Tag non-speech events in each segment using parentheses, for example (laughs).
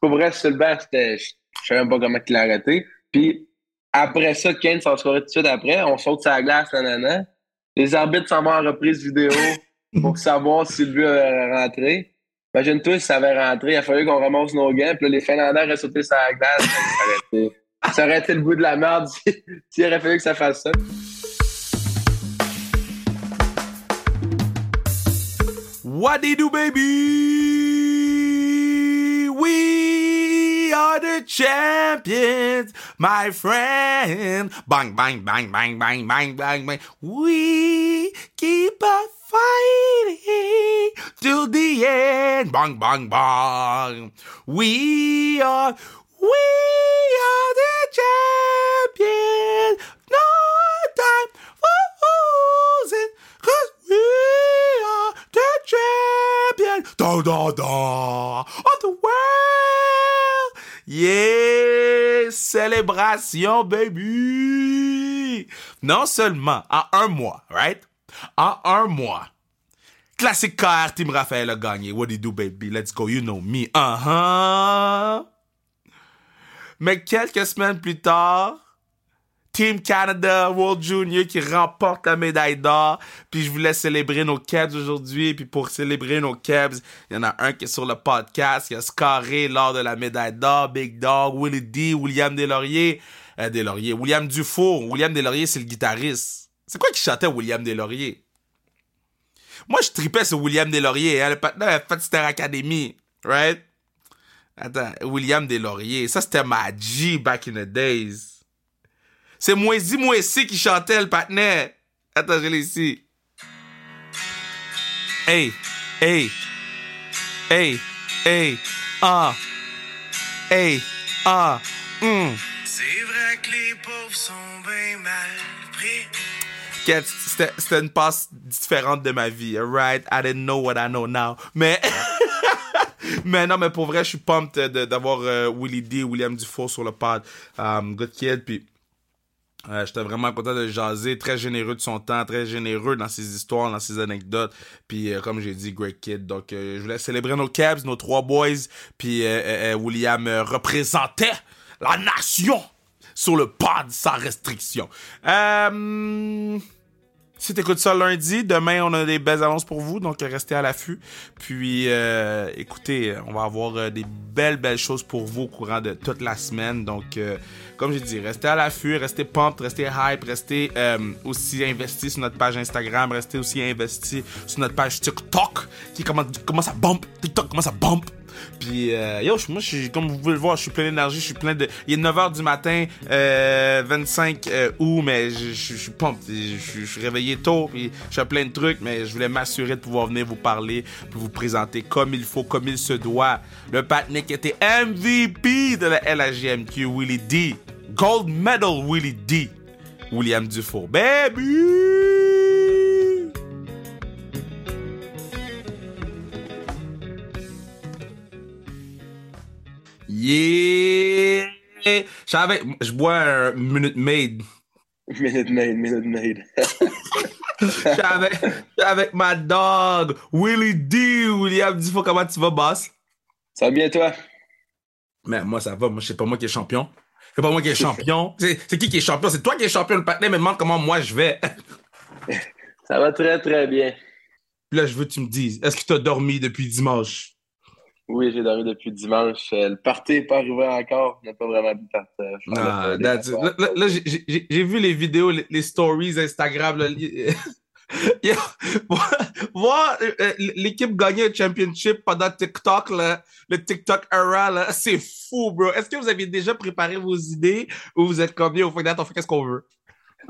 Pour vrai, sur le banc, c'était, je savais même pas comment il l'a arrêté. Puis après ça, Kane s'en scorait tout de suite après. On saute sur la glace, nanana. Les arbitres s'en vont en reprise vidéo (laughs) pour savoir si le but avait rentré. Imagine-toi si ça avait rentré, il a fallu qu'on remonte nos gants, puis là, les Finlandais auraient sauté sur la glace. Ça aurait, été, ça aurait été le bout de la merde (laughs) s'il aurait fallu que ça fasse ça. What do you do, baby? Are the champions, my friend. Bang, bang, bang, bang, bang, bang, bang, bang. We keep on fighting till the end. Bang, bang, bang. We are, we are the champions. No time for losing, cause we are the champions. Da, da, da, of the world. Yeah, célébration, baby. Non seulement en un mois, right? En un mois. Classic car, Team Raphaël a gagné. What do you do, baby? Let's go, you know me. Uh-huh. Mais quelques semaines plus tard, Team Canada World Junior qui remporte la médaille d'or. Puis je voulais célébrer nos Cavs aujourd'hui. Puis pour célébrer nos Cavs, il y en a un qui est sur le podcast, qui a scarré lors de la médaille d'or. Big Dog, Willie D, William Deslauriers. Euh. William Dufour. William Deslauriers, c'est le guitariste. C'est quoi qui chantait William Deslauriers? Moi, je tripais sur William Deslauriers. Hein, le partenaire a fait Star Academy. Right? Attends, William Deslauriers. Ça, c'était ma G back in the days. C'est Moisy Moissy qui chantait le partenaire. Attends, je l'ai ici. Hey, hey, hey, hey, ah, hey, ah, hum. C'est vrai que les pauvres sont bien mal pris. C'était une passe différente de ma vie, alright? I didn't know what I know now. Mais, (laughs) mais non, mais pour vrai, je suis pumped d'avoir euh, Willie D, William Dufour sur le pod. Um, good kid, puis J'étais vraiment content de jaser, très généreux de son temps, très généreux dans ses histoires, dans ses anecdotes. Puis euh, comme j'ai dit, great kid. Donc euh, je voulais célébrer nos Cavs, nos trois boys. Puis euh, William représentait la nation sur le pod sans restriction. Euh, si t'écoutes ça lundi, demain on a des belles annonces pour vous, donc restez à l'affût. Puis euh, écoutez, on va avoir euh, des belles belles choses pour vous au courant de toute la semaine. Donc euh, comme j'ai dit, restez à l'affût, restez pumped, restez hype, restez euh, aussi investi sur notre page Instagram, restez aussi investi sur notre page TikTok qui commence, commence à bump, TikTok commence à bump. Puis, euh, yo, moi, comme vous pouvez le voir, je suis plein d'énergie, je suis plein de... Il est 9h du matin, euh, 25 euh, août, mais je, suis pumped, je, suis réveillé tôt, puis je fais plein de trucs, mais je voulais m'assurer de pouvoir venir vous parler, puis vous présenter comme il faut, comme il se doit. Le qui était MVP de la LHJMQ, Willie D. Gold medal Willie D. William Dufour. Baby! Yeah! J'avais, je bois un Minute Maid. Minute Maid, Minute Maid. (laughs) J'étais avec, avec ma dog, Willie D. William Dufour, comment tu vas, boss? Ça va bien, toi? Mais moi, ça va. Moi, c'est pas moi qui est champion. C'est pas moi qui est champion. C'est qui qui est champion? C'est toi qui es champion. Le partenaire me demande comment moi je vais. (laughs) Ça va très, très bien. Puis là, je veux que tu me dises, est-ce que tu as dormi depuis dimanche? Oui, j'ai dormi depuis dimanche. Euh, Le party n'est pas arrivé encore. On n'a pas vraiment bu de partage. On a Ah. Là, là, j'ai- vu les vidéos, les, les stories Instagram. Là, li- (laughs) Yo, voir- voir euh, l'équipe gagner un championship pendant TikTok, là, le TikTok era, c'est fou, bro. Est-ce que vous avez déjà préparé vos idées ou vous êtes comme, fuck that, on fait qu'est-ce qu'on veut?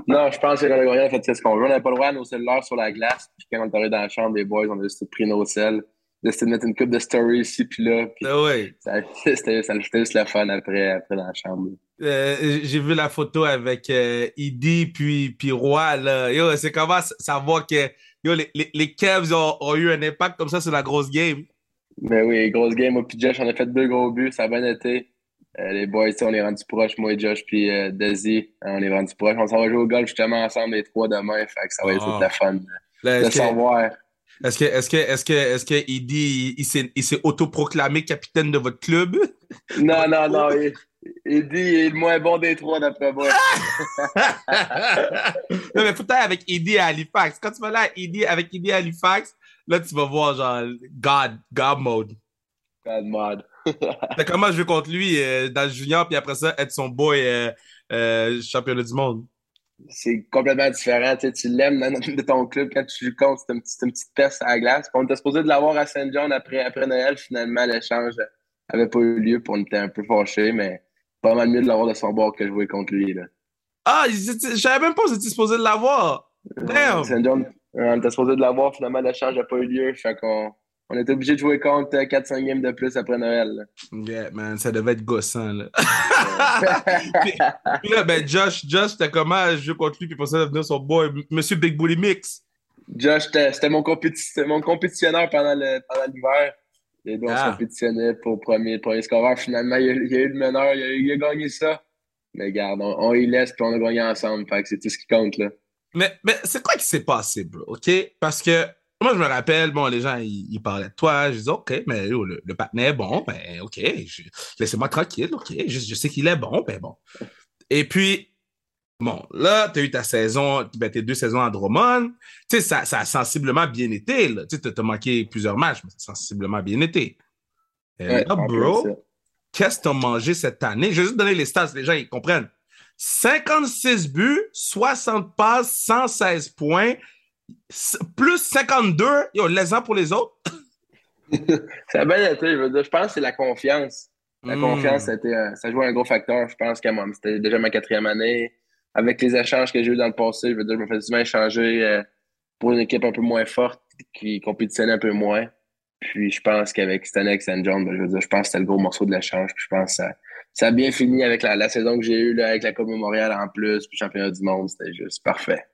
Non, je pense que le gagnant a fait ce qu'on veut. On n'avait pas le droit à nos cellulaires sur la glace. Puis quand on est arrivé dans la chambre des boys, on a juste pris nos selles. De mettre une coupe de stories ici puis là. Puis Ah ouais. (laughs) c'était, juste le fun après, après dans la chambre. Euh, j'ai vu la photo avec euh, Idi puis, puis Roy, là. Yo, c'est comment savoir que yo, les, les, les Cavs ont, ont eu un impact comme ça sur la grosse game? Mais oui, grosse game. Moi puis Josh, on a fait deux gros buts. Ça a bien été. Euh, les boys, on est rendus proches. Moi et Josh puis euh, Desi, on est rendus proches. On s'en va jouer au golf justement ensemble les trois demain. Fait que ça va être Ah. toute la fun de que- savoir. Est-ce que, est-ce que, est-ce que, est-ce que il dit, il s'est, il s'est autoproclamé capitaine de votre club? Non, non, non. Il, il dit il est le moins bon des trois d'après moi. (laughs) non, mais être avec Eddie à Halifax. Quand tu vas là, Eddie, avec Eddie à Halifax, là, tu vas voir, genre, God, God mode. God mode. (laughs) Comment je vais contre lui euh, dans le junior, puis après ça, être son boy euh, euh, championnat du monde? C'est complètement différent. Tu, sais, tu l'aimes (laughs) de ton club quand tu joues contre, c'est une, petite- une petite peste à la glace. Puis on était supposé de l'avoir à Saint John après, après Noël. Finalement, l'échange avait pas eu lieu. Puis on était un peu fâchés, mais pas mal mieux de l'avoir de son bord que jouer contre lui. Là. Ah, je savais même pas que supposé de l'avoir. Damn! Saint John, on était supposé de l'avoir. Finalement, l'échange n'a pas eu lieu. Fait qu'on on était obligé de jouer contre 4-5 games de plus après Noël. là. Yeah, man, ça devait être gossant, là. (laughs) puis, puis là, ben, Josh, Josh, c'était comment jouer contre lui, puis pour ça, devenir son boy, Monsieur Big Booty Mix? Josh, c'était c'était mon, compéti- mon compétitionneur pendant le- pendant l'hiver. Et donc, on Ah. se compétitionnait pour premier, premier scoreur. Finalement, il y a, il y a eu le meneur, il a, il a gagné ça. Mais regarde, on, on y laisse puis on a gagné ensemble. Fait que c'est tout ce qui compte, là. Mais, mais c'est quoi qui s'est passé, bro, OK? Parce que moi, je me rappelle, bon, les gens, ils, ils parlaient de toi. Je disais, OK, mais yo, le, le est bon, ben, OK, laissez-moi tranquille, OK, je, je sais qu'il est bon, ben bon. Et puis, bon, là, tu as eu ta saison, ben, tes deux saisons à Drummond. Tu sais, ça, ça a sensiblement bien été, là. Tu sais, t'as manqué plusieurs matchs, mais ça a sensiblement bien été. Et Ouais, là, bro, qu'est-ce que tu as mangé cette année? Je vais juste donner les stats, les gens, ils comprennent. 56 buts, 60 passes, 116 points, plus 52. Yo, les-en pour les autres. (laughs) Ça a bien été, je veux dire. Je pense que c'est la confiance. La Hmm. confiance, ça, a été, euh, ça joue un gros facteur. Je pense que moi, c'était déjà ma quatrième année. Avec les échanges que j'ai eu dans le passé, je veux dire, je me fais souvent échanger euh, pour une équipe un peu moins forte qui compétitionnait un peu moins. Puis je pense qu'avec année avec St. John, ben, je veux dire, je pense que c'était le gros morceau de l'échange. Puis je pense que ça, ça a bien fini avec la, la saison que j'ai eue là, avec la Coupe Mémoriale en plus, puis championnat du monde. C'était juste parfait.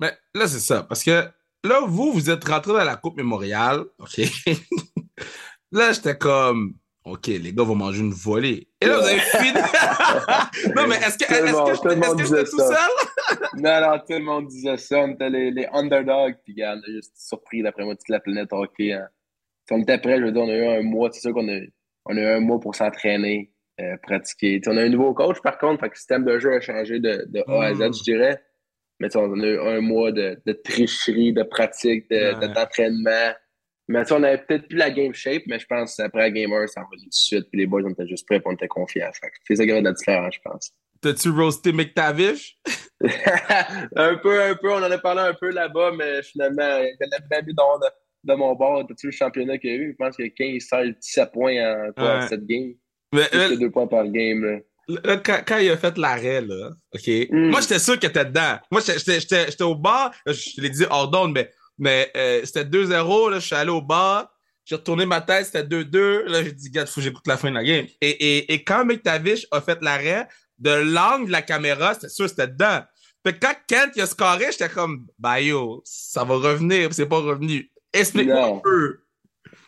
Mais là, c'est ça. Parce que là, vous, vous êtes rentré dans la Coupe Mémoriale. OK? (laughs) là, j'étais comme, OK, les gars vont manger une volée. Et là, vous avez (laughs) fini. (laughs) non, mais est-ce que, monde- que, est-ce monde que j'étais tout ça. seul? Non, non, tout le monde disait ça. On était les, les underdogs. Puis, regarde, on a juste surpris d'après moi toute la planète hockey. hein. Si on était prêts, je veux dire, on a eu un mois. C'est sûr qu'on a, on a eu un mois pour s'entraîner, euh, pratiquer. On a un nouveau coach, par contre. Fait que le système de jeu a changé de, de A à Mm. Z, je dirais. Mais on a eu un mois de, de tricherie, de pratique, de, Ouais. de- d'entraînement. Mais on avait peut-être plus la game shape, mais je pense après la game 1, ça envolé tout de suite. Puis les boys, on était juste prêts, on était confiants. C'est ça qui avait de la différence, je pense. (laughs) T'as-tu roasté McTavish? (laughs) un peu, un peu. On en a parlé un peu là-bas, mais finalement, il y en a bien mis dans de, de mon bord. T'as-tu le championnat qu'il y a eu? Je pense qu'il y a 15, 16, 17 points en quoi, Ouais. 7 games. Mais, que 2 points par game. Là. Là, quand, quand il a fait l'arrêt, là, OK? Mm. Moi, j'étais sûr qu'il était dedans. Moi, j'étais- au bar. Je l'ai dit hors d'onde, mais, mais euh, c'était 2-0. Là, je suis allé au bar. J'ai retourné ma tête, c'était 2-2. Là, j'ai dit, gars, faut que j'écoute la fin de la game. Et, et, et quand McTavish a fait l'arrêt, de l'angle de la caméra, c'était sûr que c'était dedans. Fait que quand Kent il a scoré, j'étais comme, bah yo, ça va revenir, c'est pas revenu. Explique-moi un peu.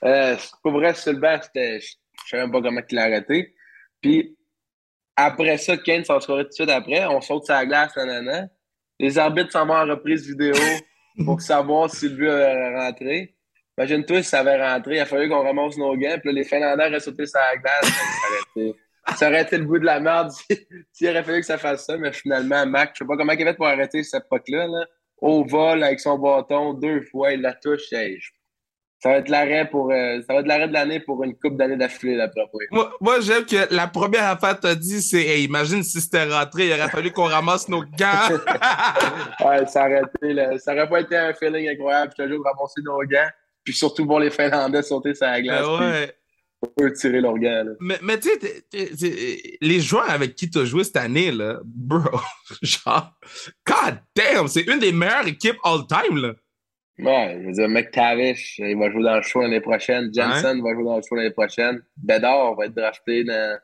Euh, pour vrai, sur le banc. Je sais même pas comment il l'a arrêté. Puis après ça, Kane s'en scorait tout de suite après. On saute la glace, nanana. Les arbitres s'en vont en reprise vidéo (laughs) pour savoir si le but avait rentré. Imagine-toi si ça avait rentré, il a fallu qu'on ramasse nos gants, puis là, les Finlandais auraient sauté sur la glace. Ça aurait été, ça aurait été le bout de la merde (laughs) si- s'il aurait fallu que ça fasse ça, mais finalement, Mac, je sais pas comment il a fait pour arrêter cette puck-là, là. Au vol, avec son bâton, deux fois, il la touche. Hey, je- ça va être l'arrêt pour euh, ça va être l'arrêt de l'année pour une coupe d'années d'affilée d'après moi. Moi, moi j'aime que la première affaire que t'as dit, c'est hey, imagine si c'était rentré, il aurait fallu qu'on ramasse nos gants. (laughs) Ouais, ça aurait été là, ça aurait pas été un feeling incroyable, je te jure, ramasser nos gants, puis surtout voir les Finlandais sauter sur la glace, Ben ouais. puis eux tirer leurs gants. Là. Mais, mais tu sais, les joueurs avec qui tu as joué cette année, là, bro, (laughs) genre, god damn, c'est une des meilleures équipes all time, là. Ouais, je veux dire, McTavish, il va jouer dans le show l'année prochaine. Jensen va jouer dans le show l'année prochaine. Bedard va être drafté dans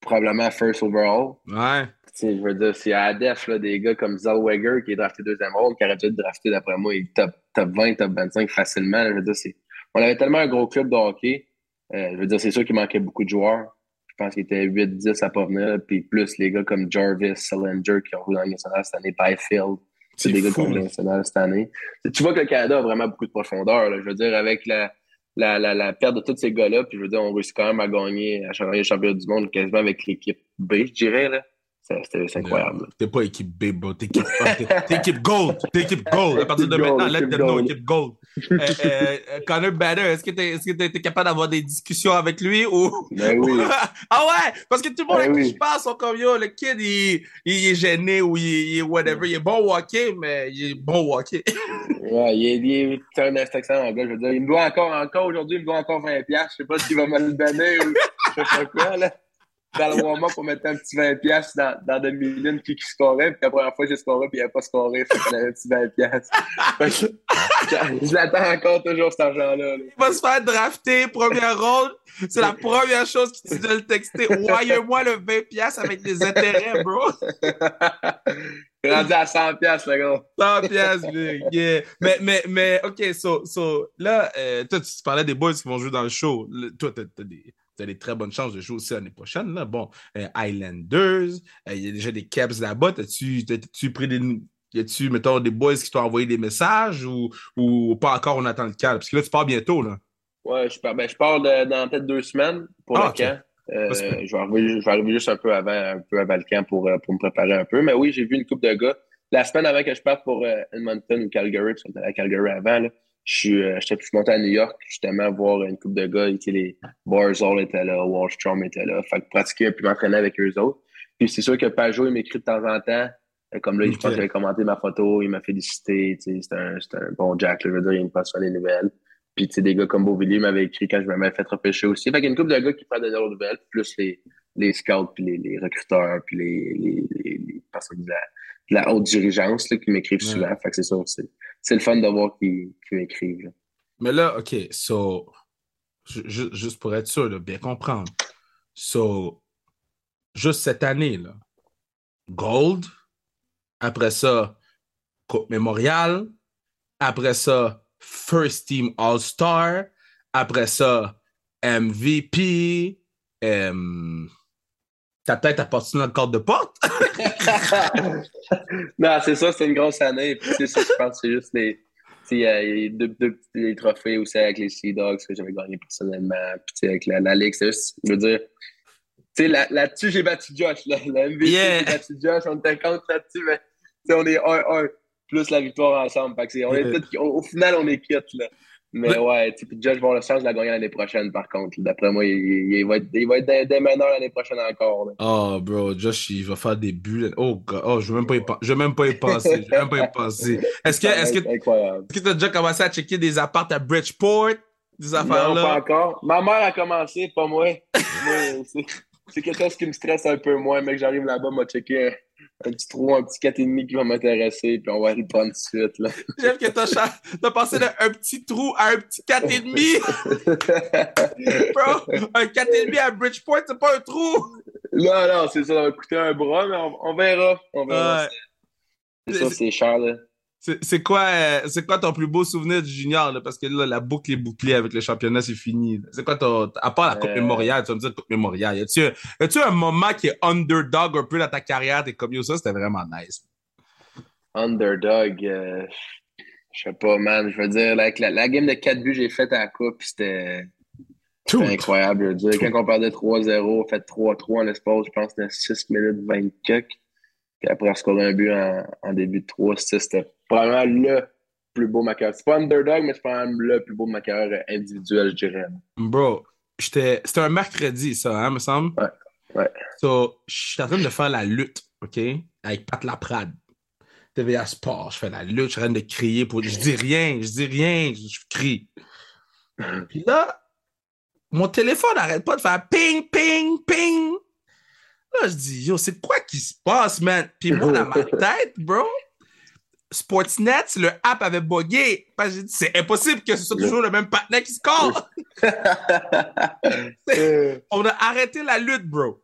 probablement first overall. Ouais. Je veux dire, s'il y a à def là, des gars comme Zellweger qui est drafté deuxième rôle, qui aurait dû être drafté d'après moi, il est top, top 20, top 25 facilement. là. Je veux dire, c'est... On avait tellement un gros club de hockey. Euh, je veux dire, c'est sûr qu'il manquait beaucoup de joueurs. Je pense qu'il était 8-10 à pas venir. Puis plus les gars comme Jarvis, Salinger qui ont joué dans nationale cette année, Byfield. C'est des gars là. nationale cette année. Tu vois que le Canada a vraiment beaucoup de profondeur. là. Je veux dire, avec la, la, la, la perte de tous ces gars-là, puis je veux dire, on réussit quand même à gagner, à gagner le championnat du monde quasiment avec l'équipe B, je dirais. Là. C'est, incroyable. T'es pas équipe B, bro. T'es équipe, Gold. T'es équipe Gold. À partir de maintenant, let them know, équipe Gold. Euh, euh, euh, Connor Bader, est-ce que t'es capable d'avoir des discussions avec lui ou? Ben oui. (laughs) ah ouais! Parce que tout le monde Ben avec qui oui. je parle sont comme yo, le kid, il, il est gêné ou il, il est whatever. Il est bon hockey, mais il est bon hockey. (laughs) Ouais, il est, il est c'est un excellent. Je veux dire, il me doit encore, encore aujourd'hui, il me doit encore 20$. piastres. Je sais pas s'il va me le donner ou je sais pas quoi, là. Dans le warm-up, on mettait un petit 20$ piastres dans, dans demi-lune qui, qui scorait. Puis la première fois, j'ai scoré, puis il n'a pas scoré. Fait qu'il avait un petit 20$. piastres. (laughs) Fait que je l'attends encore toujours, cet argent-là. là. Il va se faire drafter, première ronde. C'est la première chose te dit de le texter. Wire-moi le 20$ avec des intérêts, bro. (laughs) Rendu à 100$, piastres, le gars. 100 piastres, big. Yeah. Mais, mais, mais, OK, so, so là, euh, toi, tu parlais des boys qui vont jouer dans le show. Le- toi, t'as as des, t'as des très bonnes chances de jouer aussi l'année prochaine. Là. Bon, euh, Islanders, euh, il y a déjà des Caps là-bas. T'as-tu t'as-tu pris des... Y a-tu, mettons, des boys qui t'ont envoyé des messages ou, ou pas encore, on attend le calme? Parce que là, tu pars bientôt, là. Ouais, je pars, ben, je pars de- dans peut-être deux semaines pour Ah, le camp. Euh, je, vais arriver, je vais arriver juste un peu avant, un peu avant le camp pour, euh, pour me préparer un peu. Mais oui, j'ai vu une coupe de gars. La semaine avant que je parte pour Edmonton ou Calgary, parce qu'on était à Calgary avant, là, je suis, euh, j'étais je monté à New York justement voir une coupe de gars. Sais, Les Barzal étaient là, Wallstrom était là. Fait que pratiquer puis m'entraîner avec eux autres. Puis c'est sûr que Pajot, il m'écrit de temps en temps. Euh, Comme là, je Ok. pense qu'il avait commenté ma photo, il m'a félicité. C'est un, un bon Jack, là, je veux dire, il me passe les nouvelles. Puis, tu sais, des gars comme Beauvillier m'avaient écrit quand je m'avais fait repêcher aussi. Fait qu'il y a une couple de gars qui prennent de leurs nouvelles, plus les, les scouts, puis les, les recruteurs, puis les, les, les, les personnes de la, de la haute dirigeance là, qui m'écrivent Ouais. souvent. Fait que c'est sûr, c'est, c'est le fun de voir qu'ils, m'écrivent. Mais là, OK, so, ju- ju- juste pour être sûr, de bien comprendre. So, juste cette année, là, Gold, après ça, Coupe Mémorial, après ça, First Team All-Star, après ça, MVP, ta tête appartient dans le cadre de porte? (laughs) (laughs) non, c'est ça, c'est une grosse année. Puis, sais, ça, je pense c'est juste les, deux, deux petits les trophées aussi avec les Sea Dogs que j'avais gagné personnellement. Puis, avec la, la Ligue, c'est juste, je veux dire, tu sais, là- là-dessus, j'ai battu Josh. Là, la MVP, Yeah. j'ai battu Josh. On était contre là-dessus, mais on est 1-1 plus la victoire ensemble. Fait que c'est- on est au, au final, on est quitte, là. Mais Mais- ouais, tu Josh va avoir la chance de la gagner l'année prochaine, par contre. D'après moi, il, va être, il va être des, des meneurs l'année prochaine encore. là. Oh, bro, Josh, il va faire des buts. là. Oh, God. oh je ne veux même pas y penser. Je veux même pas y penser. Est-ce que, tu as déjà commencé à checker des apparts à Bridgeport? Des Non, affaires-là? pas encore. Ma mère a commencé, pas moi. C'est quelque chose qui me stresse un peu moins, mais que j'arrive là-bas, m'a checké un, petit trou, un petit 4,5 qui va m'intéresser, puis on va le prendre tout de suite. Là. (laughs) J'aime que t'as cha- t'as passé d'un un petit trou à un petit 4,5. (laughs) Bro, un 4,5 à Bridgeport, c'est pas un trou. non, non, c'est ça, ça va coûter un bras, mais on, on verra. On verra. Ça, c'est cher, là. C'est c'est quoi, euh, c'est quoi ton plus beau souvenir du junior? Là? Parce que là, la boucle est bouclée avec le championnat, c'est fini. C'est quoi ton. À part la Coupe Euh. Mémorial, tu vas me dire Coupe Mémorial. Y a-tu un, moment qui est underdog un peu dans ta carrière? T'es comme yo, ça, c'était vraiment nice. Underdog, euh, je sais pas, man. Je veux dire, la, la, la game de 4 buts que j'ai faite à la Coupe, c'était incroyable. Je veux dire, quand on perdait 3-0, on fait 3-3 en l'espace, je pense, de 6 minutes 20 quelques. Puis après, on scorait un but en, en début de 3 6 C'était probablement le plus beau de ma carrière. C'est pas underdog, mais c'est probablement le plus beau de ma carrière individuelle, je dirais. Bro, c'était un mercredi, ça, hein, me semble? Ouais, ouais. So, je suis en train de faire la lutte, OK? Avec Pat Laprade. TVA Sport, je fais la lutte, je suis en train de crier pour. Je dis rien, je dis rien, je, je crie. (laughs) Puis là, mon téléphone n'arrête pas de faire ping, ping, ping. Là, je dis, yo, c'est quoi qui se passe, man? Puis moi, dans ma (laughs) tête, bro, Sportsnet, le app avait bugué. C'est impossible que ce soit toujours le même partenaire qui score. (laughs) (laughs) On a arrêté la lutte, bro,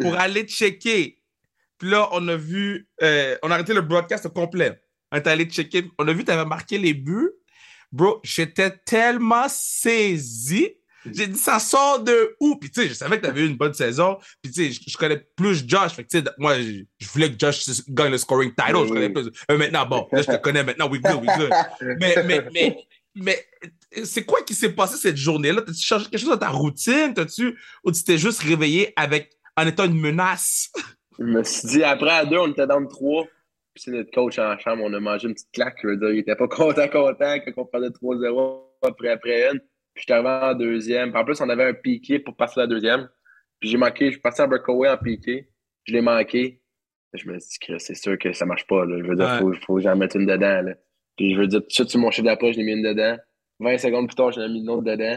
pour aller checker. Puis là, on a vu, euh, on a arrêté le broadcast complet. On est allé checker. On a vu, tu avais marqué les buts. Bro, j'étais tellement saisi J'ai dit, ça sort de où? Puis, tu sais, je savais que tu avais eu une bonne saison. Puis, tu sais, je, je connais plus Josh. Fait que, tu sais, moi, je, je voulais que Josh gagne le scoring title. Oui, Je connais plus. Euh, maintenant, bon, là, je te connais maintenant. We good, we good. Mais, mais, mais, mais, c'est quoi qui s'est passé cette journée-là? T'as-tu changé quelque chose dans ta routine? T'as-tu, ou tu t'es juste réveillé avec, en étant une menace? Je me suis dit, après à deux, on était dans le trois. Puis c'est notre coach en chambre, on a mangé une petite claque. Je veux dire, il était pas content, content quand on perdait 3-0 après, après une. Puis j'étais arrivé en deuxième. Puis en plus, on avait un piqué pour passer la deuxième. Puis j'ai manqué, je suis passé à breakaway en piqué. Je l'ai manqué. Je me suis dit, c'est sûr que ça marche pas. Là. Je veux dire, Ouais. faut, faut que j'en mette une dedans. Là. Puis je veux dire, tout de suite sur mon chiffre d'après, je l'ai mis une dedans. 20 secondes plus tard, j'en ai mis une autre dedans.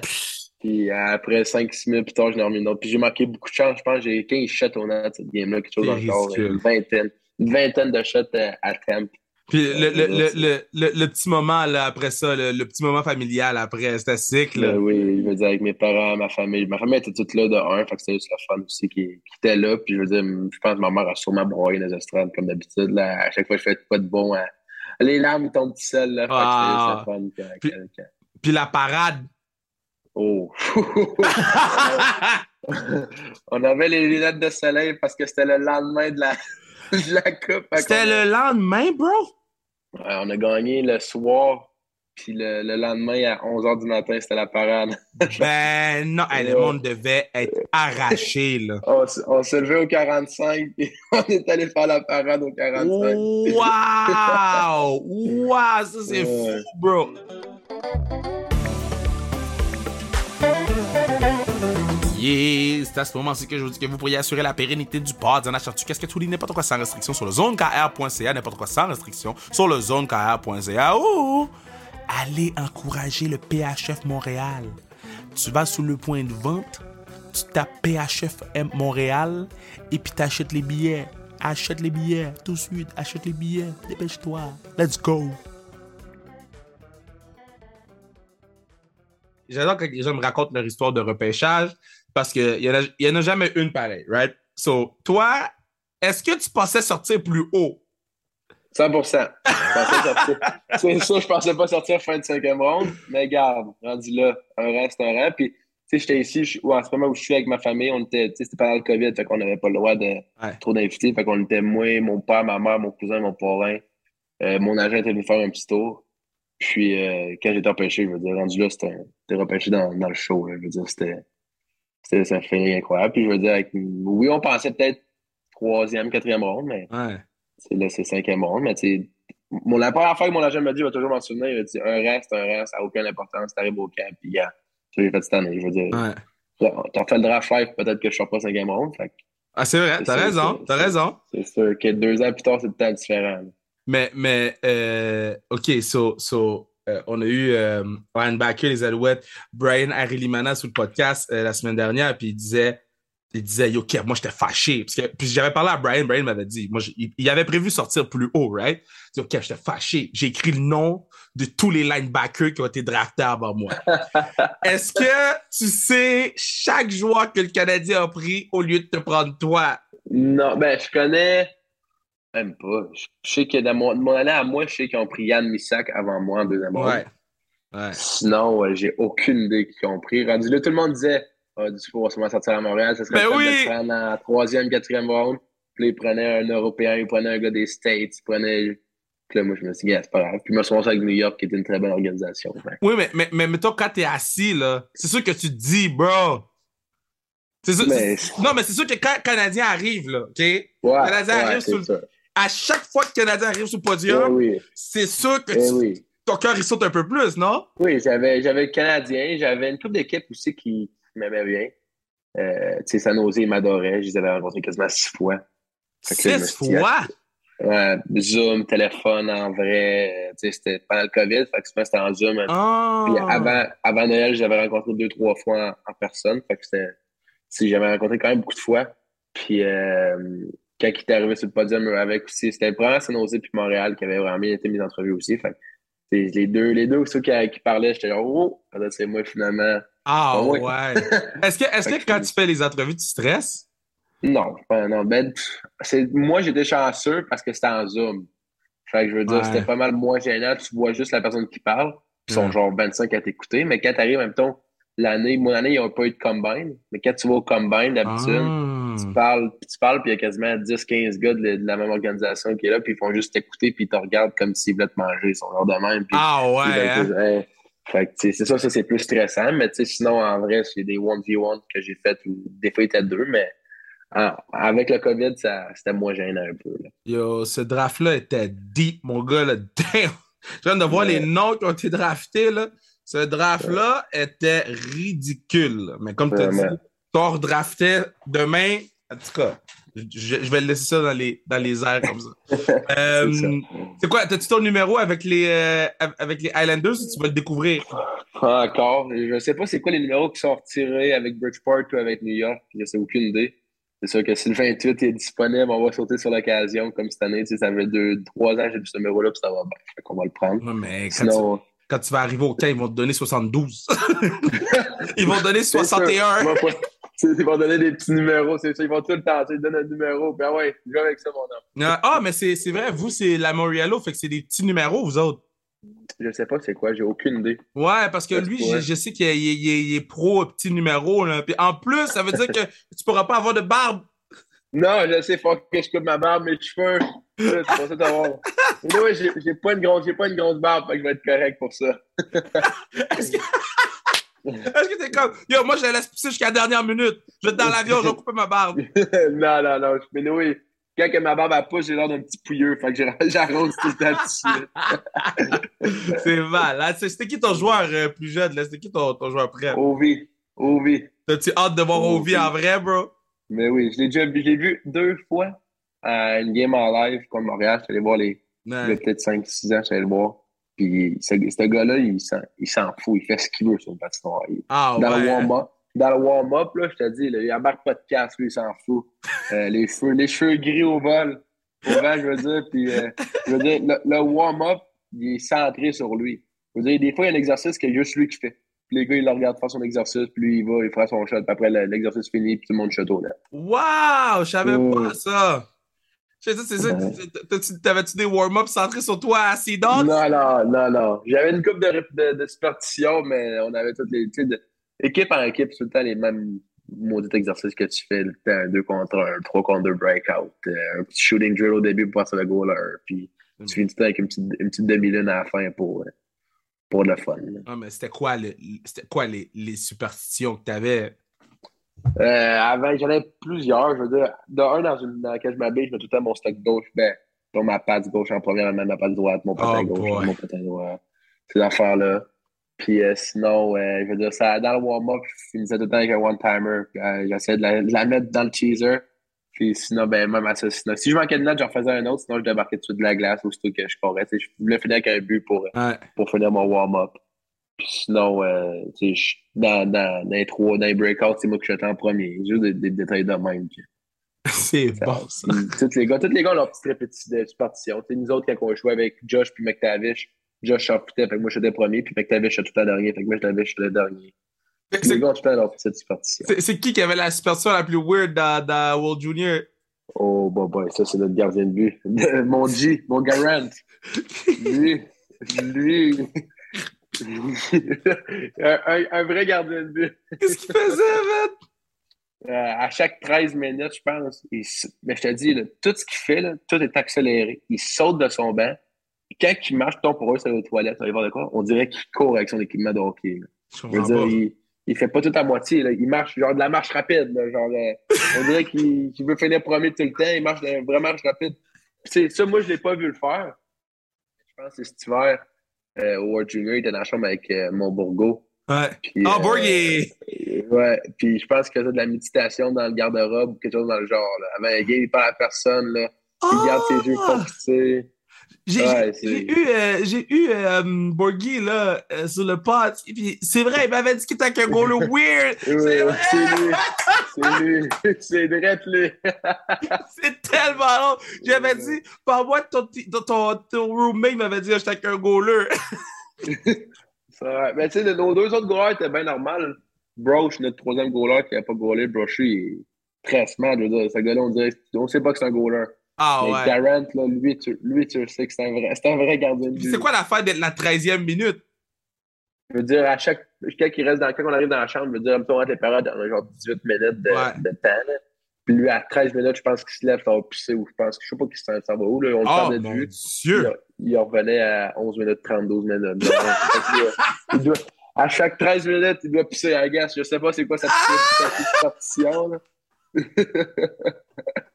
Puis après 5-6 minutes plus tard, j'en ai remis une autre. Puis j'ai marqué beaucoup de chance. Je pense que j'ai 15 shots au net cette game-là, quelque chose encore. Une vingtaine. Une vingtaine de shots euh, à temp. Puis le, le, le, le, le, petit moment là, après ça, le, petit moment familial après, c'était sick. Là. Là, oui, je veux dire, avec mes parents, ma famille. Ma famille était toute là de un, fait que c'était juste le fun aussi qui, qui était là. Puis je veux dire, je pense que ma mère a sûrement broyé dans les estrades comme d'habitude. Là. À chaque fois je fais pas de bon, hein. les larmes tombent tout seules. Là, fait que Ah. c'était juste le fun. quand- Puis- quand- Puis la parade. Oh! (laughs) (laughs) On avait les lunettes de soleil parce que c'était le lendemain de la, (laughs) la coupe. Fait C'était le lendemain, bro? Ouais, on a gagné le soir, puis le, le lendemain à 11h du matin, c'était la parade. (laughs) Ben non, Hey, le monde devait être arraché, là. On, s'est levé au 45, puis (laughs) on est allé faire la parade au 45. Wow! Wow! Ça, c'est Ouais. fou, bro! Yeah, c'est à ce moment-ci que je vous dis que vous pourriez assurer la pérennité du pod en achetant qu'est-ce que tu lis? N'importe quoi sans restriction sur le zonekr.ca, n'importe quoi sans restriction sur le zonekr.ca. Ouh! Allez encourager le PHF Montréal. Tu vas sous le point de vente, tu tapes PHF Montréal et puis t'achètes les billets. Achète les billets tout de suite, achète les billets, dépêche-toi. Let's go. J'adore quand les gens me racontent leur histoire de repêchage parce qu'il n'y en, a- y en a jamais une pareille, right? So, toi, est-ce que tu pensais sortir plus haut? 100%. Je pensais sortir. (laughs) C'est sûr, je pensais pas sortir fin de cinquième ronde, mais garde, rendu là, un c'est un rang. Puis, tu sais, j'étais ici, ou en ce moment où je suis avec ma famille, on était, tu sais, c'était pendant le COVID, fait qu'on n'avait pas le droit de Ouais. trop d'invités, fait qu'on était moi, mon père, ma mère, mon cousin, mon parrain. Euh, mon agent était venu faire un petit tour. Puis, euh, quand j'étais repêché, je veux dire, rendu là, c'était repêché dans, dans le show, là. je veux dire, c'était, ça fait incroyable. Puis, je veux dire, avec- oui, on pensait peut-être troisième, quatrième ronde, mais Ouais. c'est là, c'est cinquième ronde, mais tu mon, la première fois que mon agent m'a dit, il va toujours m'en souvenir, il a dit, un c'est un rang, ça n'a aucune importance, t'arrives au camp, puis gars, ça j'ai fait cette année, je veux dire, Ouais. t'as fait le draft live, peut-être que je sors pas cinquième ronde, fait Ah, c'est vrai, t'as raison, t'as raison. c'est sûr que deux ans plus tard, c'est peut-être différent. là. Mais, mais euh, OK, so, so euh, on a eu euh, Ryan Baker, les Alouettes, Brian Arilimana sur le podcast euh, la semaine dernière, puis il disait, il disait, yo, Kev, moi, j'étais fâché. Parce que, puis j'avais parlé à Brian, Brian m'avait dit, moi, il avait prévu sortir plus haut, right? Il dit, OK, j'étais fâché. J'ai écrit le nom de tous les linebackers qui ont été draftés avant moi. (laughs) Est-ce que tu sais chaque joueur que le Canadien a pris au lieu de te prendre toi? Non, ben, je connais, même pas, je, sais que dans mon, mon année à moi, je sais qu'ils ont pris Yann Missak avant moi en deuxième ronde. Ouais. Ouais. Sinon, ouais, j'ai aucune idée qu'ils ont pris. Rendu là, tout le monde disait, ah, du coup, on va sûrement sortir à Montréal, ça serait Ben oui! de prendre en troisième, quatrième round. Puis là, ils prenaient un Européen, ils prenaient un gars des States, ils prenaient. Puis là, moi, je me suis dit, yeah, c'est pas grave. Puis, je me suis avec New York, qui était une très bonne organisation. Oui, mais, mais, mais mettons, quand t'es assis, là, c'est sûr que tu te dis, bro. C'est sûr, Mais- non, mais c'est sûr que quand le Canadien arrive, là, OK? Ouais, Canadien ouais, arrive sur le-. À chaque fois que le Canadien arrive sur le Eh podium, oui, c'est sûr que eh tu- oui. ton cœur, il saute un peu plus, non? Oui, j'avais, j'avais le Canadien, j'avais une couple d'équipes aussi qui, m'aimaient bien. Euh, tu sais, San Jose, ils m'adoraient. Je les avais rencontrés quasiment six fois. Que Six dit, fois? Ouais, Zoom, téléphone en vrai. euh, Tu sais, c'était pendant le COVID, fait que souvent c'était en Zoom. Ah! Puis avant, avant Noël, j'avais rencontré deux, trois fois en, en personne. Fait que c'était. j'avais rencontré quand même beaucoup de fois. Puis euh, quand il était arrivé sur le podium eux, avec aussi, c'était le premier San Jose puis Montréal qui avait vraiment bien été mis en entrevue aussi. Fait les deux, les deux ceux qui, qui parlaient, j'étais genre, oh, peut-être c'est moi finalement. Ah, Ah ouais. ouais. (laughs) Est-ce que, est-ce Fait que que- quand tu fais les entrevues, tu stresses? Non, non, ben, moi j'étais chanceux parce que c'était en Zoom. Fait que je veux dire, Ouais. c'était pas mal moins gênant. Tu vois juste la personne qui parle, puis ils sont Ouais. genre 25 à t'écouter, mais quand t'arrives en même temps, l'année. Mon année, ils n'ont pas eu de combine. Mais quand tu vas au combine, d'habitude, Ah. tu parles, puis tu parles, puis il y a quasiment 10-15 gars de, la- de la même organisation qui est là, puis ils font juste t'écouter, puis ils te regardent comme s'ils voulaient te manger. Ils sont genre de même. Puis Ah ouais, hein? hey. Fait que, c'est ça, ça c'est plus stressant, mais tu sais, sinon, en vrai, c'est des 1v1 que j'ai fait, ou des fois, il était deux, mais ah, avec le COVID, ça, c'était moins gênant un peu. Là. Yo, ce draft-là était deep, mon gars, là. (laughs) Damn! Je viens de voir les noms qui ont été draftés, là. Ce draft-là était ridicule. Mais comme tu as dit, Vraiment. qu'on redraftait demain, en tout cas, je, je vais laisser ça dans les, dans les airs comme (laughs) ça. Euh, C'est quoi, t'as-tu ton numéro avec les, euh, avec les Highlanders ou tu vas le découvrir? Pas encore. Je sais pas c'est quoi les numéros qui sont retirés avec Bridgeport ou avec New York. Je sais aucune idée. C'est sûr que si le 28 est disponible, on va sauter sur l'occasion comme cette année. Tu sais, ça fait deux, trois ans que j'ai vu ce numéro-là, puis ça va bien. Fait qu'on va le prendre. Ouais, mais quand, tu, Sinon, quand tu vas arriver au camp, ils vont te donner 72. (laughs) ils vont te donner c'est sûr, 61. moi, pas- (laughs) Ils vont donner des petits numéros, c'est ça. Ils vont tout le temps. Tu donnent un numéro. Ben ouais, joue avec ça, mon homme. Ah, mais c'est vrai, vous, c'est la Moriello, fait que c'est des petits numéros, vous autres. Je sais pas c'est quoi, j'ai aucune idée. Ouais, parce que lui, je, je sais qu'il est, il est- il est- il est pro petit numéro. Là. Puis en plus, ça veut dire que tu pourras pas avoir de barbe. Non, je sais pas que je coupe ma barbe, mes cheveux. C'est pour ça d'avoir. Mais ouais, j'ai pas une grosse, j'ai pas une grosse barbe, fait que je vais être correct pour ça. (laughs) Est-ce que est-ce que t'es comme. Yo, moi, je la laisse pousser jusqu'à la dernière minute. Je vais être dans l'avion, je vais couper ma barbe. (laughs) non, non, non. Mais oui, quand que ma barbe elle pousse, j'ai l'air d'un petit pouilleux. Fait que (laughs) j'arrose tout le temps dessus. C'est mal. hein. C'était qui ton joueur euh, plus jeune? là? C'était qui ton, ton joueur prêt? Ovi. Ovi. T'as-tu hâte de voir Ovi en vrai, bro? Mais oui, je l'ai déjà vu, je l'ai vu deux fois à une game en live contre Montréal. Je suis allé voir les. Ouais. peut-être 5-6 ans, je suis allé le voir. Puis ce, ce gars-là, il s'en il s'en fout. Il fait ce qu'il veut sur le patinoire. Ah dans le warm-up. Dans le warm-up, là, je te dis, là, il embarque pas de casque, lui, il s'en fout. (laughs) Euh, les, cheveux, les cheveux gris au vol. Au vent, je veux dire. Puis, euh, je veux dire, le, le warm-up, il est centré sur lui. Je veux dire, des fois, il y a un exercice que juste lui qui fait. Puis les gars, ils le regardent faire son exercice, puis lui, il va, il fera son shot. Puis après, le- l'exercice fini, puis tout le monde shot au net. Wow! Je savais pas ça. Je sais, c'est ça. Ouais. T'avais-tu des warm-ups centrés sur toi à Sea Dogs? Non, non, non, non. J'avais une coupe de, de, de superstition, mais on avait toutes les. De- équipe par équipe, c'est tout le temps les mêmes maudits exercices que tu fais. Le temps, un 2 contre 1, 3 contre 2 breakout, euh, un petit shooting drill au début pour passer le goaler, puis tu finis tout le temps avec une petite, une petite demi-lune à la fin pour, euh, pour le fun. là. Ah, mais c'était quoi, le- c'était quoi les, les superstitions que t'avais? Euh, avant, j'en avais plusieurs. Je veux dire, de un, dans, une, dans laquelle je m'habille, je mets tout le temps mon stock gauche. Ben, donc ma patte gauche en première, ma ma patte droite, mon patin Oh gauche, mon patin droit. Ces affaires-là. Puis euh, sinon, euh, je veux dire, ça, dans le warm-up, je finissais tout le temps avec un one-timer. Euh, J'essayais de de la mettre dans le teaser. Puis sinon, ben, même à ça, sinon, si je manquais de notes, j'en faisais un autre. Sinon, je débarquais tout de la glace aussitôt que je courais. Je voulais finir avec un but pour, Ouais. pour finir mon warm-up. Puis sinon, euh, je- dans, dans, dans les trois, dans les breakouts, c'est moi qui j'étais en premier. Juste des, des détails de même. (laughs) C'est bon, ça. tous les gars, tous les gars ont leur petite répétition de superstition. Tu sais, nous autres, quand on jouait avec Josh puis McTavish, Josh chapitait, fait que moi j'étais premier, puis McTavish était tout le dernier, fait que moi j'étais le dernier. C'est- Les gars ont superstition. Qui qui avait la superstition la plus weird dans, dans World Junior? Oh, bah, bah, ça, c'est notre gardien de but. (laughs) mon G, mon Garant. Lui, lui. (laughs) un, un- un vrai gardien de but. Qu'est-ce qu'il faisait, man? Euh, à chaque 13 minutes, je pense. il mais je te dis, là, tout ce qu'il fait, là, tout est accéléré. Il saute de son banc. Et Quand il marche, tombe pour eux, c'est aux toilettes, ça va voir de quoi? On dirait qu'il court avec son équipement de hockey. là. Je veux dire, il, il fait pas tout à moitié. Là. Il marche genre de la marche rapide. là, genre, euh, on dirait qu'il veut finir premier tout le temps. Il marche de la vraie marche rapide. Puis, ça, moi, je l'ai pas vu le faire. Je pense que c'est cet hiver, euh, au World Junior, il était dans la chambre avec euh, mon bourgo. Ouais. Puis, euh, est. Ouais, puis je pense qu'il faisait de la méditation dans le garde-robe ou quelque chose dans le genre. Là. Avant il parle à personne. Là. Il garde ses yeux Ah! J'ai Ouais, eu, euh, j'ai eu euh, Borghi là, euh, sur le puis, c'est vrai, il m'avait dit qu'il était avec un goal weird. (laughs) C'est vrai. c'est lui. C'est lui. (laughs) C'est direct lui. (laughs) C'est tellement long. J'avais dit, parle-moi de ton, ton, ton, roommate, m'avait dit, j'étais avec un goaler. C'est vrai. Mais tu sais, nos deux autres goalers étaient bien normales. Broche, notre troisième goaler qui n'a pas goalé, Broche, il est très smart. Je veux dire, ce gars-là, on dirait, on sait pas que c'est un goaler. Ah Mais ouais. Garant, là, lui, tu, lui, tu le sais que c'est un vrai, c'est un vrai gardien de but. c'est quoi l'affaire d'être la 13e minute? Je veux dire, à chaque, quand, il reste dans, quand on arrive dans la chambre, je veux dire, on rentre les périodes, on a genre 18 minutes de, Ouais. de temps. là. Puis lui, à 13 minutes, je pense qu'il se lève, ça va pisser, ou je pense, je sais pas qu'il s'en va où, là, on le Oh perdait de vue. Il, il revenait à 11 minutes 30, 12 minutes. Il doit- à chaque 13 minutes, il doit pisser à la. Je sais pas c'est quoi sa Ah! petite partition. Là. (laughs)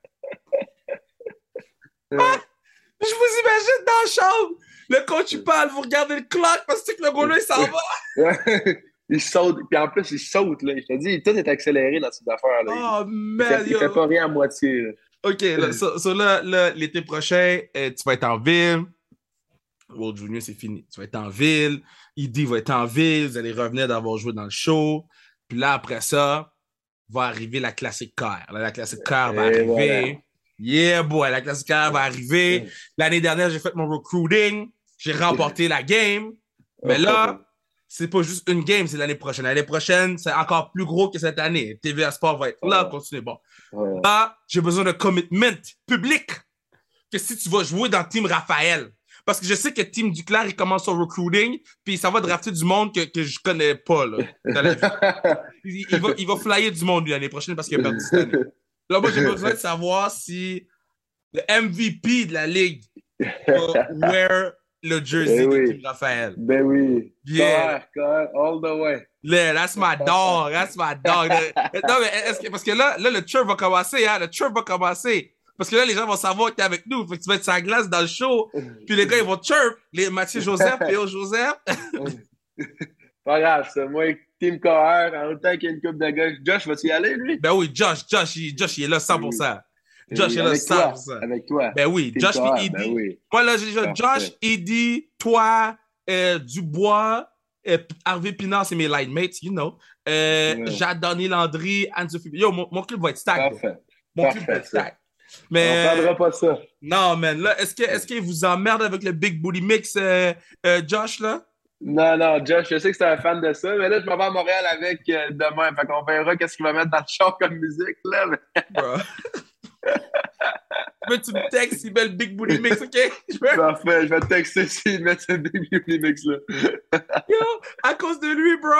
(laughs) Je vous imagine dans la chambre! Le coach, il parle, vous regardez le clock parce que le gars-là, il s'en va! (laughs) il saute, puis en plus, il saute. Là. Je te dis, tout est accéléré dans cette affaire. Là. Oh, man, fait, il fait pas rien à moitié. là. OK, là, so- so là, là, l'été prochain, euh, tu vas être en ville. World Junior, c'est fini. Tu vas être en ville. Idi va être en ville. Vous allez revenir d'avoir joué dans le show. Puis là, après ça, va arriver la classique car. Là, la classique car va Et arriver. voilà. Yeah, boy, la classique car va arriver. L'année dernière, j'ai fait mon recruiting. J'ai remporté la game. Mais là, c'est pas juste une game, c'est l'année prochaine. L'année prochaine, c'est encore plus gros que cette année. TVA Sport va être là, continuez. Bon. Là, j'ai besoin de commitment public que si tu vas jouer dans Team Raphaël. Parce que je sais que Team Duclair, il commence son recruiting, puis ça va drafter du monde que, que je connais pas. Là, (laughs) il, il va, il va flyer du monde l'année prochaine parce qu'il a perdu cette année. Là, moi, j'ai besoin de (laughs) savoir si le MVP de la ligue va (laughs) wear le jersey Eh de oui. Raphaël. ben oui. Yeah. Car, car, all the way. Là, that's my dog, that's my dog. non, mais est-ce que, parce que là, là, le chirp va commencer, hein, le chirp va commencer. Parce que là, les gens vont savoir que t'es avec nous. Fait que tu vas être sa glace dans le show. Puis les gars, ils vont chirp. Les Mathieu Joseph, Léo Joseph. (laughs) Pas grave, ça. Moi, Team KR, en qu'il y a une coupe de gars. Josh, vas-tu y aller, lui? Ben oui, Josh, Josh, il, Josh, il est là 100%. Josh Oui, est là avec toi, 100%. Avec toi. Ben oui, Team Josh puis ben oui. Moi, là, j'ai Parfait. Josh, Edie, toi, euh, Dubois, euh, Harvey Pinard, c'est mes line mates, you know. Euh. Jadonny Landry, Anne-Sophie. Yo, mon, mon club va être stack. Parfait. Mon club va Parfait, être stack. On Mais. perdra pas ça. Non, man. Là, est-ce que, qu'il vous emmerde avec le Big Booty Mix, euh, Josh, là? Non, non, Josh, je sais que c'est un fan de ça, mais là, je m'en vais à Montréal avec euh, demain. Fait qu'on verra qu'est-ce qu'il va mettre dans le show comme musique, là. mais-. (laughs) Mais tu me textes, il met le Big Booty Mix, OK? Je veux- Parfait, je vais te texter s'il met ce Big Beauty Mix-là. Yo, à cause de lui, bro,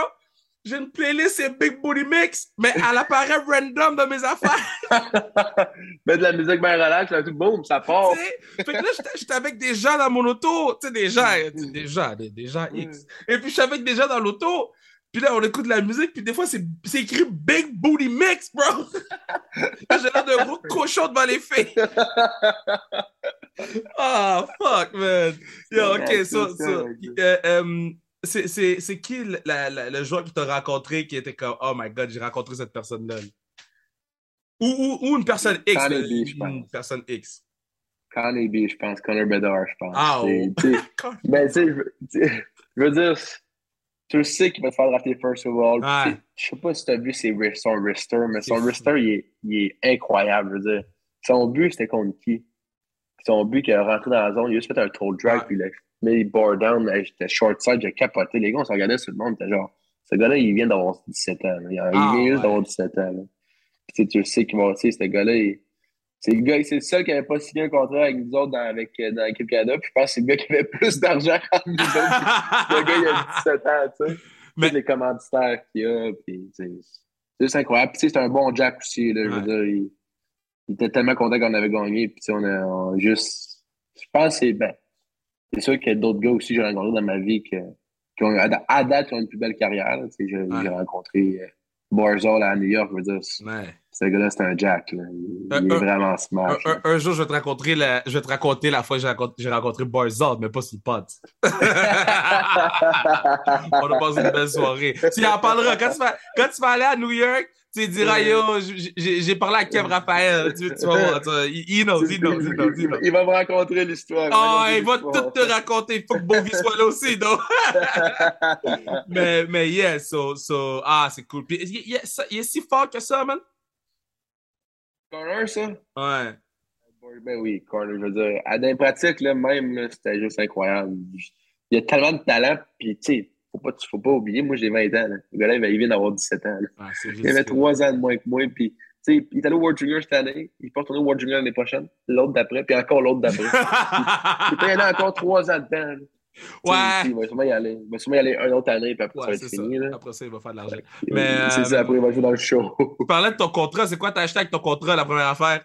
j'ai une playlist, c'est Big Booty Mix, mais elle apparaît random dans mes affaires. (laughs) Mets de la musique bien relax, là, tout boum, ça part. Fait que là, j'étais- avec des gens dans mon auto, tu sais, des gens, sais, des gens, des, des gens X. Et puis, j'étais avec des gens dans l'auto, puis là, on écoute de la musique, puis des fois, c'est écrit Big Booty Mix, bro. (laughs) J'ai l'air d'un gros cochon devant les filles. (laughs) Ah, fuck, man. Yo, ok, Ouais, so, so, ça, euh, euh, c'est- qui le, la- la- le joueur qui t'a rencontré qui était comme, oh my god, j'ai rencontré cette personne-là? Ou, ou, ou une personne X. Je une pense. personne X. B, je pense. Connor Bedard, je pense. Ah, oh. tu sais, (laughs) Ben, tu sais, je veux- je dire, tu sais qu'il va te faire drafter first overall. Ouais. Tu sais, Je sais pas si tu as vu ses, son wrister, mais son wrister, il est, il est incroyable. Je veux dire, son but, c'était contre qui? Son but, qu'il a rentré dans la zone, il a juste fait un troll drag, Ouais. puis il a down. hey, J'étais short side, j'ai capoté. Les gars, on se regardait sur le monde, c'était genre, ce gars-là, il vient d'avoir 17 ans. là. Il, Ah, vient juste d'avoir 17 ans. là. Puis, tu sais, tu le sais qu'il va, tu sais, ce gars-là, il- c'est le gars, c'est le seul qui n'avait pas signé un contrat avec nous autres dans, avec, euh, dans l'équipe Canada. Puis je pense que c'est le gars qui avait plus d'argent (laughs) entre nous autres. le gars, il a 17 ans, tu sais. Mais- les commanditaires qu'il a. Puis, c'est juste incroyable. Puis, c'est un bon Jack aussi. Là, je veux dire, il, il était tellement content qu'on avait gagné. Puis, on a, on juste. Je pense que c'est. Ben, c'est sûr qu'il y a d'autres gars aussi que j'ai rencontrés dans ma vie que, qui ont, à à date, qui ont une plus belle carrière. j'ai Ouais. rencontré euh, Barzal à New York. Je veux dire, Ouais. Ce gars-là, c'est un Jack. Là. Il, il est un- vraiment Un, smash. là. un- un jour, je vais te raconter la, je vais te raconter la fois que j'ai rencontré, rencontré Barzal, mais pas sur le pod. (laughs) On a passé une belle soirée. Tu en parleras. Quand tu vas, quand tu vas aller à New York, tu diras, yo, j'ai parlé à Kev Raphaël. Tu, tu vas voir. tu knows, knows, knows, he knows. Il va me raconter l'histoire. Oh, il va raconter tout te raconter. Il faut que Bovie (laughs) soit là aussi, donc. (laughs) mais, mais, yeah, so, so, ah, c'est cool. Puis, il, il- ça- il est si fort que ça, man? Corner, ça? Ouais. Ben oui, corner, je veux dire. À des pratiques, là, même, là, c'était juste incroyable. Il y a tellement de talent, puis tu sais, faut pas, faut pas oublier, moi j'ai 20 ans. Là. Le gars-là, il vient d'avoir 17 ans. Ah, Il avait ridicule. 3 ans de moins que moi, puis tu sais, il est allé au World Junior cette année, il peut retourner au World Junior l'année prochaine, l'autre d'après, puis encore l'autre d'après. (laughs) Il traînait encore 3 ans de Tu Ouais. Il va sûrement y aller. Il va sûrement y aller une autre année, puis après, ça va être ça. fini. Là. Après ça, il va faire de l'argent. Mais, c'est euh, ça, après, il va jouer dans le show. Tu parlais de ton contrat. C'est quoi t'as acheté avec ton contrat, la première affaire?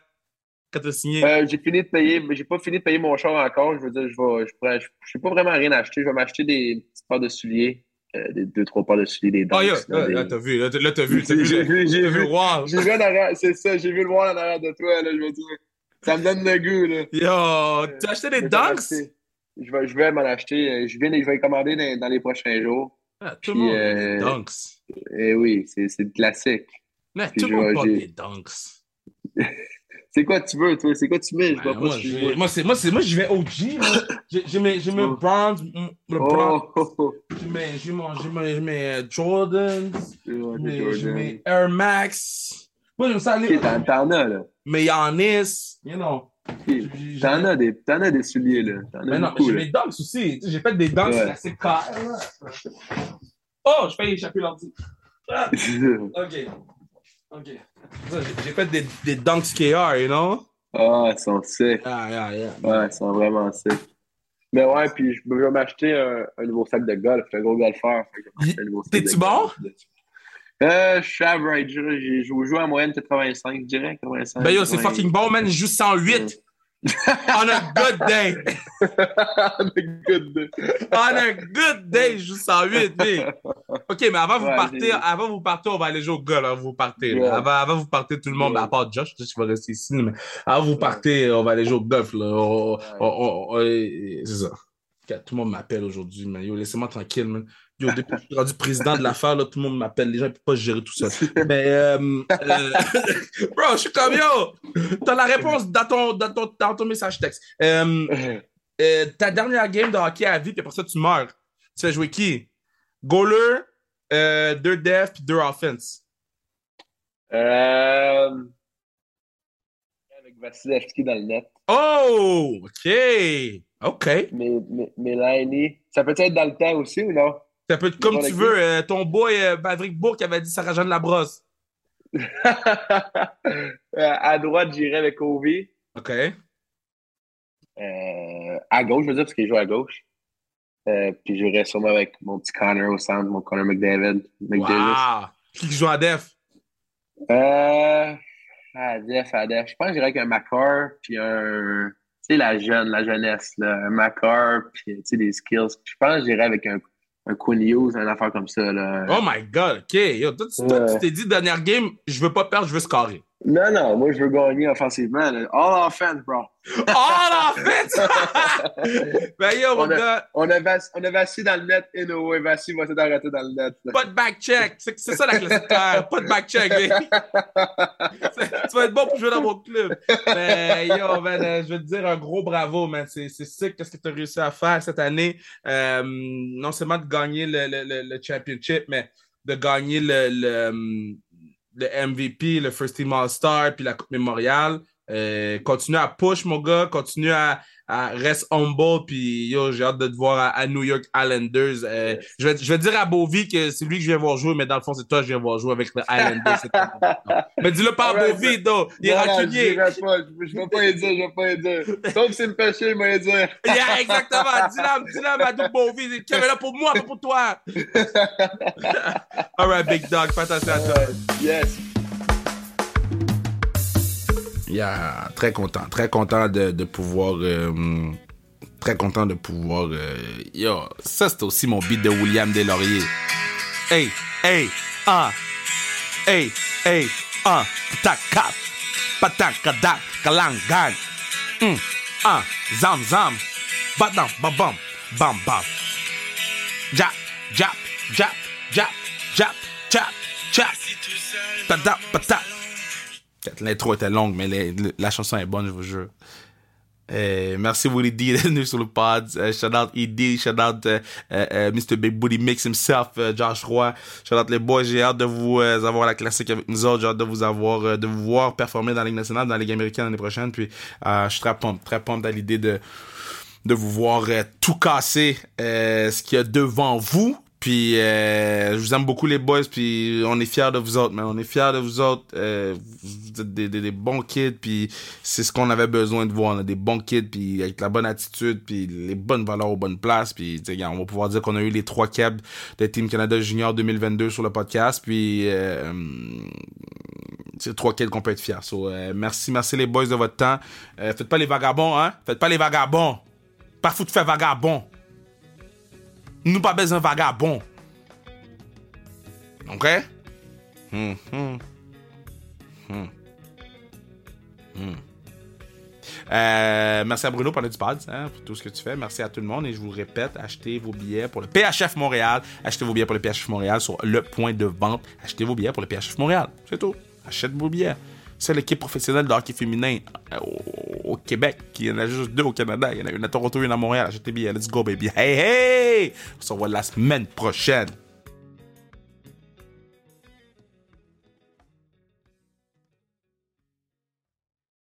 Quand t'as signé? Euh, j'ai fini de payer, mais j'ai pas fini de payer mon char encore. Je veux dire, je vais, je pourrais, je, pas vraiment rien acheter. Je vais m'acheter des petites paires de souliers, euh, des deux, trois paires de souliers, des dents. Oh, yo, là, là, t'as vu, là, t'as vu, t'as vu, J'ai le- vu, j'ai wow. J'ai vu en arrière, c'est ça, j'ai vu le voir en arrière de toi, là, je veux dire. Ça me donne le goût, là. Yo, t'as acheté des dunks? Je vais, je vais m'en acheter. Je viens, je vais les commander dans, dans les prochains jours. Ah, tout le monde euh, des dunks. Et oui, c'est, classique. Mais puis tout le je monde vais- porte des dunks. (laughs) C'est quoi tu veux, toi? C'est quoi tu mets? Je pas moi, je vois. moi, c'est, moi, c'est, moi, j'y vais OG. moi. J'ai, j'ai mes, j'ai mes Oh. mm, le. Oh. J'ai mes, j'ai mon, j'ai mes, j'ai mes euh, Jordans. J'ai mes Air Max. Moi, j'aime ça aller. t'en, as, là. Mes Yanis. You know. T'en as des, t'en as des souliers, là. T'en as Mais non, mais j'ai mes dunks aussi. J'ai fait des dunks Ouais. assez clairs. Oh, je fais échapper l'ordi. Ah, (laughs) ok. Ok. J'ai fait des, des dunks KR, you know? Ah, ils sont sick. Ah, yeah, yeah. Ouais, ils sont vraiment sick. Mais ouais, puis je vais m'acheter un, un nouveau sac de golf. Je suis un gros golfeur. T'es-tu de golf. Euh, je suis average. Joue en moyenne 85, je dirais. 85. Ben yo, c'est fucking bon, man. Je joue 108. (laughs) On a good day. Good. On a good day, je joue 108, mais. OK, mais avant vous Ouais, partez, j'ai- avant vous partez, on va aller jouer au golf. Avant vous partez. Ouais. Avant, avant vous partez, tout le monde, Ouais. à part Josh, je sais va rester ici, mais avant vous partez, on va aller jouer au golf. Là. On- on- on- on- c'est ça. Tout le monde m'appelle aujourd'hui, mais yo, laissez-moi tranquille, man. Yo, depuis que je suis rendu président de l'affaire, là, tout le monde m'appelle. Les gens ne peuvent pas gérer tout ça. Mais, euh, euh, (laughs) bro, je suis comme yo. T'as la réponse dans ton, dans ton, dans ton message texte. Euh, euh, ta dernière game de hockey à vie, puis après ça, tu meurs. Tu fais jouer qui? Goaler, deux def, puis deux offense. Euh... Avec Vasilevski dans le net. Oh! OK. OK. Mais, mais, mais Laine, ça peut être dans le temps aussi ou non? Ça peut être comme tu veux. Euh, ton boy, euh, Maverick Bourque, avait dit Sarah-Jeanne Labrosse. Euh, (laughs) à droite, j'irais avec Ovi. OK. Euh, à gauche, je veux dire, parce qu'il joue à gauche. Euh, puis j'irais sûrement avec mon petit Connor au centre, mon Connor McDavid. McDavid. Wow! Qui joue en def? Euh, à def, à def. Je pense que j'irais avec un Macar, puis un. Tu sais, la jeune, la jeunesse, là. Un Macar, puis tu sais, des skills. Je pense que j'irais avec un, un Quinn Hughes, une affaire comme ça, là. Oh my God, OK. Yo, toi, tu t'es dit, dernière game, je veux pas perdre, je veux scorer. Non, non, moi, je veux gagner offensivement. là. All offense, bro. La (laughs) fête! ben yo, mon On a- gars, On a, Vass- on a Vassi dans le net, et no, Vassi va s'arrêter dans le net. là. pas de back check. C'est ça la classique. claire. Pas de back check, (laughs) tu vas être bon pour jouer dans mon club. Mais yo, man, euh, je veux te dire un gros bravo, man. C'est c'est sick qu'est-ce que tu as réussi à faire cette année. Euh, non seulement de gagner le, le, le, le championship, mais de gagner le, le, le MVP, le First Team All-Star, puis la Coupe Mémoriale. Euh, continue à push, mon gars. Continue à, à reste humble. Puis yo, j'ai hâte de te voir à, à New York Islanders. Euh, je, vais, je vais dire à Bovie que c'est lui que je viens voir jouer, mais dans le fond, c'est toi que je viens voir jouer avec les Islanders. (laughs) mais dis-le pas à Bovie, though. Il est rancunier. Je je vais pas y dire, je vais pas y dire. Sauf s'il me fait chier, il va y dire. (laughs) Yeah, exactement. Dis-le, dis-le à Madou Bovie. Kevin là pour moi, pas pour toi. (laughs) All right, big dog. Attention à toi. Yes. Yeah, très content, très content de, pouvoir. euh, très content de pouvoir. euh, yo, ça c'est aussi mon beat de William Deslauriers. Hey, hey, ah. Hey, hey, ah. Tac, cap. Patak, kadak, kalang, gang. Hum, ah. Zam, zam. Badam, bam, bam. Bam. Jap, jap, jap, jap, jap, jap, jap. Patak, patak. L'intro était longue, mais les- le- la chanson est bonne, je vous jure. Euh, merci Willie D (laughs) d'être venu sur le pod. Euh, shout out ED, shout out euh, euh, Mr. Big Booty Mix himself, euh, Josh Roy. Shout out les boys. J'ai hâte de vous avoir la classique avec nous autres. J'ai hâte de vous avoir, de vous voir performer dans la Ligue nationale, dans la Ligue américaine l'année prochaine. Puis euh, je suis très pumped, très pumped à l'idée de de vous voir tout casser ce qu'il y a devant vous. Puis euh, je vous aime beaucoup les boys, puis on est fiers de vous autres, man. On est fiers de vous autres. Euh, vous êtes des, des, des bons kids, puis c'est ce qu'on avait besoin de voir. On a des bons kids, puis avec la bonne attitude, puis les bonnes valeurs aux bonnes places. Puis on va pouvoir dire qu'on a eu les trois cabs de Team Canada Junior 2022 sur le podcast. Puis euh, c'est trois kids qu'on peut être fiers. So, euh, merci, merci les boys de votre temps. Euh, faites pas les vagabonds, hein. Faites pas les vagabonds. Pas foutre faire vagabond. Nous pas besoin de vagabond. OK? Hmm, hmm. Hmm. Hmm. Euh, merci à Bruno pour du pad, hein, pour tout ce que tu fais. Merci à tout le monde. Et je vous répète, achetez vos billets pour le PHF Montréal. Achetez vos billets pour le PHF Montréal sur le point de vente. Achetez vos billets pour le PHF Montréal. C'est tout. Achetez vos billets. C'est l'équipe professionnelle de hockey féminin euh, au, Québec. Il y en a juste deux au Canada. Il y en a une à Toronto une à Montréal. Achetez billets. Let's go, baby. Hey, hey! On se revoit la semaine prochaine.